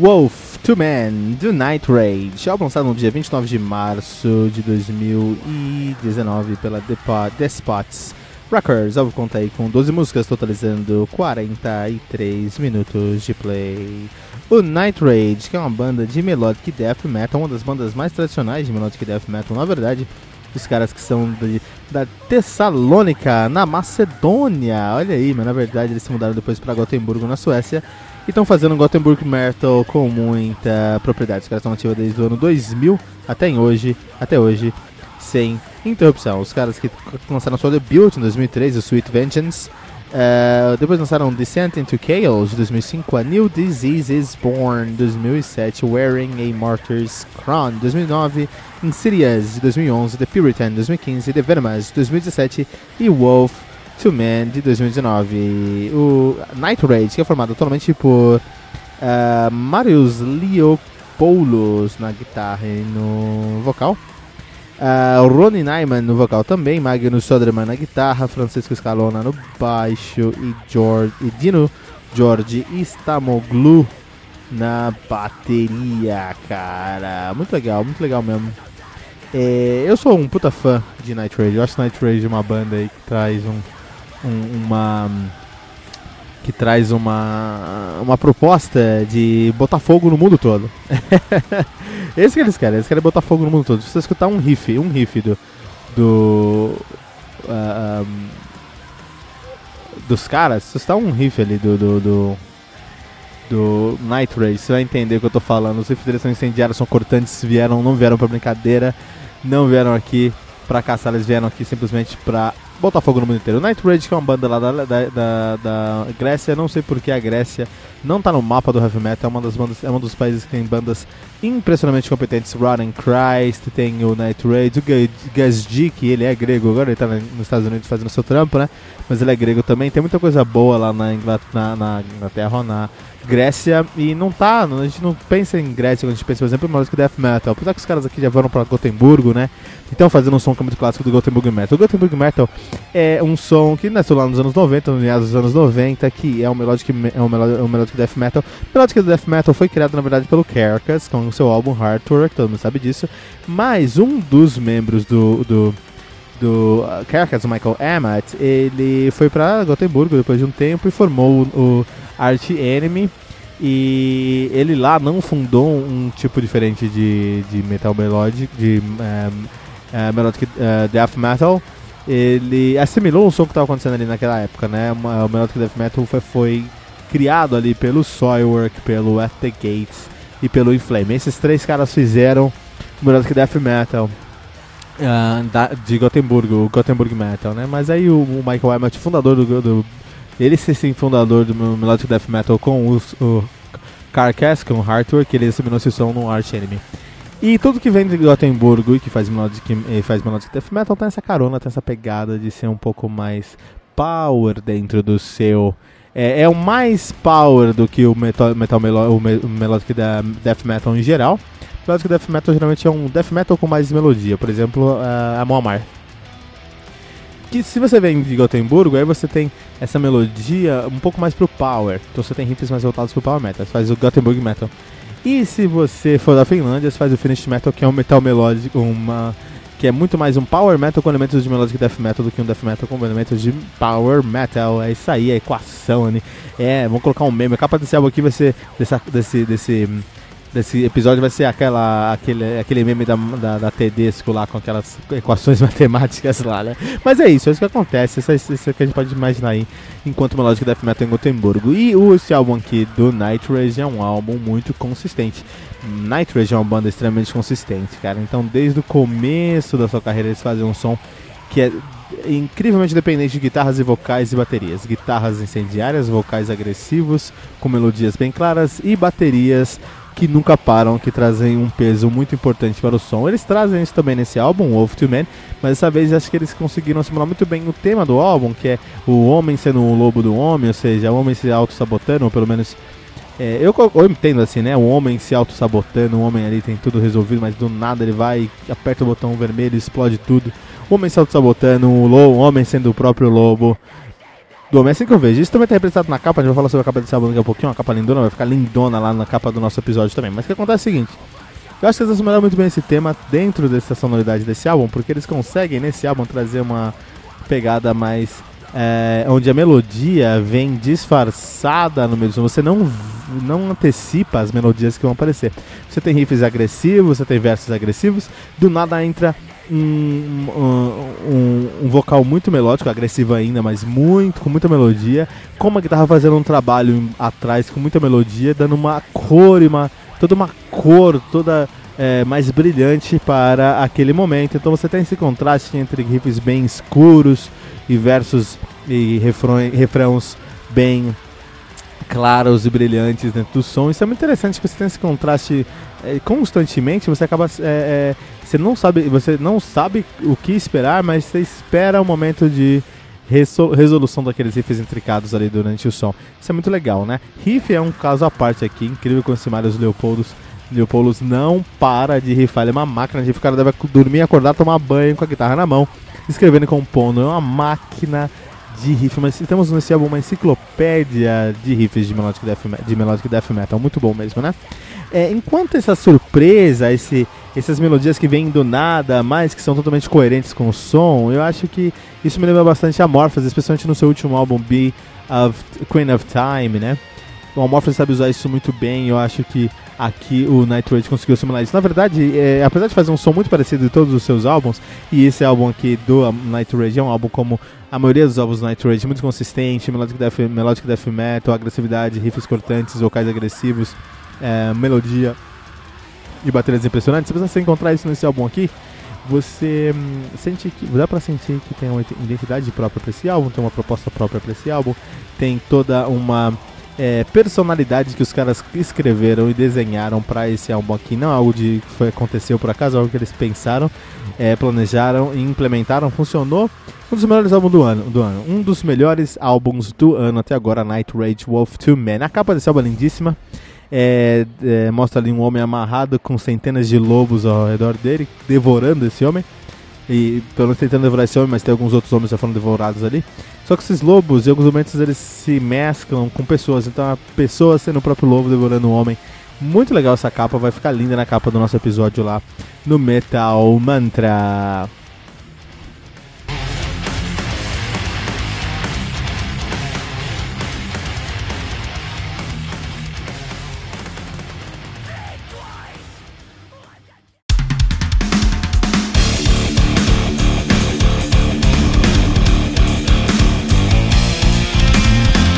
Wolf to Man do Night Rage, álbum lançado no dia 29 de março de 2019 pela Despots Records. O álbum conta aí com 12 músicas, totalizando 43 minutos de play. O Night Rage, que é uma banda de melodic death metal, uma das bandas mais tradicionais de melodic death metal, na verdade. Os caras que são de, da Tessalônica, na Macedônia. Olha aí, mas na verdade eles se mudaram depois para Gotemburgo, na Suécia estão fazendo Gothenburg Metal com muita propriedade. Os caras estão ativos desde o ano 2000 até hoje, até hoje, sem interrupção. Os caras que lançaram sua debut em 2003, o Sweet Vengeance, uh, depois lançaram Descent into Chaos de 2005, A New Disease is Born de 2007, Wearing a Martyr's Crown de 2009, Insidious de 2011, The Puritan de 2015, The Venomous de 2017 e Wolf to Man de 2019. O Night Rage, que é formado atualmente por uh, Marius Leopoulos na guitarra e no vocal. Uh, Ronnie Nyman no vocal também, Magnus Soderman na guitarra, Francisco Scalona no baixo e, George, e Dino George Istamoglu na bateria, cara. Muito legal, muito legal mesmo. É, eu sou um puta fã de Night Rage. Eu acho Night Rage uma banda aí que traz um, um, uma que traz uma uma proposta de botar fogo no mundo todo. Esse que eles querem, eles querem botar fogo no mundo todo. Se você escutar um riff, um riff do do uh, dos caras, se você escutar um riff ali do, do, do do Night Race, você vai entender o que eu tô falando. Os riffs deles são incendiários, são cortantes, vieram, não vieram pra brincadeira, não vieram aqui pra caçar, eles vieram aqui simplesmente pra botar fogo no mundo inteiro. Night Rage, que é uma banda lá da, da, da, da Grécia, não sei porque a Grécia não tá no mapa do heavy metal, é uma das bandas, é um dos países que tem bandas impressionantemente competentes. Rotten Christ, tem o Night Rage, o Gazdi, que ele é grego, agora ele tá nos Estados Unidos fazendo seu trampo, né? Mas ele é grego também, tem muita coisa boa lá na Inglaterra, na, na Grécia e não tá, a gente não pensa em Grécia a gente pensa, por exemplo, em música death metal. Apesar que os caras aqui já foram para Gotemburgo, né? Então fazendo um som que é muito clássico do Gothenburg Metal. O Gothenburg Metal é um som que nasceu lá nos anos 90, no meados dos anos 90, que é um melodic, é um melodic, um melodic death metal. O melodic death metal foi criado na verdade pelo Carcass com o seu álbum Hardwork, todo mundo sabe disso. Mas um dos membros do, do do uh, Carcass, Michael Amott, ele foi para Gotemburgo depois de um tempo e formou o, o Art Enemy, e ele lá não fundou um tipo diferente de, de metal melodic, de um, uh, melodic uh, death metal. Ele assimilou o som que estava acontecendo ali naquela época, né? O melodic death metal foi, foi criado ali pelo Soilwork, pelo At the Gates e pelo Inflame. Esses três caras fizeram o melodic death metal. Uh, da, de Gothenburg, o Gothenburg Metal, né? Mas aí o, o Michael Emmett, fundador do, do ele ser sim fundador do Melodic Death Metal com o, o Carcass, com o Hardware, que ele assumiu a som no Arch Enemy. E tudo que vem de Gothenburgo e que faz Melodic, faz Melodic Death Metal tem essa carona, tem essa pegada de ser um pouco mais power dentro do seu é, é o mais power do que o metal, metal melo, o, me, o melodic death metal em geral. Melodic death metal geralmente é um death metal com mais melodia, por exemplo, uh, a Moamar. Que se você vem de Gotemburgo, aí você tem essa melodia um pouco mais pro power. Então você tem riffs mais voltados pro power metal, você faz o Gothenburg metal. E se você for da Finlândia, você faz o Finished Metal, que é um metal melódico, uma que é muito mais um power metal com elementos de melodic death metal do que um death metal com elementos de power metal. É isso aí, a equação, né? É, vamos colocar um meme. A capa desse álbum aqui vai ser desse, desse, desse desse episódio vai ser aquela, aquele, aquele meme da, da, da Tedesco lá com aquelas equações matemáticas lá, né? Mas é isso, é isso que acontece, isso, é isso é que a gente pode imaginar aí enquanto uma lógica Death Metal em Gotemburgo. E esse álbum aqui do Night Rage é um álbum muito consistente. Night Rage é uma banda extremamente consistente, cara. Então desde o começo da sua carreira eles fazem um som que é incrivelmente dependente de guitarras e vocais e baterias. Guitarras incendiárias, vocais agressivos, com melodias bem claras e baterias que nunca param, que trazem um peso muito importante para o som. Eles trazem isso também nesse álbum, Wolf to Man, mas dessa vez acho que eles conseguiram simular muito bem o tema do álbum, que é o homem sendo o lobo do homem, ou seja, o homem se auto-sabotando, ou pelo menos. É, eu, eu, entendo assim, né? O homem se auto-sabotando, o homem ali tem tudo resolvido, mas do nada ele vai, aperta o botão vermelho, explode tudo. O homem se auto-sabotando, o, o homem sendo o próprio lobo do Homem. É assim que eu vejo. Isso também está representado na capa, a gente vai falar sobre a capa desse álbum daqui a pouquinho, uma capa lindona, vai ficar lindona lá na capa do nosso episódio também. Mas o que acontece é o seguinte. Eu acho que eles assumiram muito bem esse tema dentro dessa sonoridade desse álbum, porque eles conseguem nesse álbum trazer uma pegada mais. É, onde a melodia vem disfarçada no meio do som. Você não, não antecipa as melodias que vão aparecer. Você tem riffs agressivos, você tem versos agressivos, do nada entra um, um, um, vocal muito melódico, agressivo ainda, mas muito, com muita melodia, com uma guitarra fazendo um trabalho atrás com muita melodia, dando uma cor uma. toda uma cor, toda é, mais brilhante para aquele momento. Então você tem esse contraste entre riffs bem escuros e versos e refrões, refrãos bem claros e brilhantes dentro do som. Isso é muito interessante, que você tem esse contraste é, constantemente, você acaba é, é você não sabe, você não sabe o que esperar, mas você espera o momento de resolução daqueles riffs intricados ali durante o som. Isso é muito legal, né? Riff é um caso à parte aqui, incrível com esse Marius Leopoldos. Leopoldos não para de riffar, ele é uma máquina de riff, o cara deve dormir, acordar, tomar banho com a guitarra na mão, escrevendo e compondo, é uma máquina de riff, mas temos nesse álbum uma enciclopédia de riffs de melodic death, de melodic death metal, muito bom mesmo, né? É, enquanto essa surpresa, esse, essas melodias que vêm do nada, mas que são totalmente coerentes com o som, eu acho que isso me lembra bastante a Amorphous, especialmente no seu último álbum, Be of Queen of Time, né? O Amorphous sabe usar isso muito bem, eu acho que aqui o Night Rage conseguiu simular isso. Na verdade, é, apesar de fazer um som muito parecido de todos os seus álbuns, e esse álbum aqui do Night Rage é um álbum como a maioria dos álbuns do Night Rage, muito consistente, melodic death, melodic death metal, agressividade, riffs cortantes, vocais agressivos, é, melodia e baterias impressionantes. Se você encontrar isso nesse álbum aqui, você hum, sente que dá para sentir que tem uma identidade própria para esse álbum, tem uma proposta própria para esse álbum, tem toda uma é, personalidade que os caras escreveram e desenharam para esse álbum aqui. Não é algo de que foi, aconteceu por acaso, é algo que eles pensaram, é, planejaram e implementaram, funcionou. Um dos melhores álbuns do ano, do ano, um dos melhores álbuns do ano até agora, Night Rage Wolf 2 Man. A capa desse álbum é lindíssima. É, é, mostra ali um homem amarrado com centenas de lobos ao redor dele, devorando esse homem. E pelo menos tentando devorar esse homem, mas tem alguns outros homens já foram devorados ali. Só que esses lobos, em alguns momentos, eles se mesclam com pessoas. Então a pessoa sendo o próprio lobo devorando um homem. Muito legal essa capa, vai ficar linda na capa do nosso episódio lá no Metal Mantra.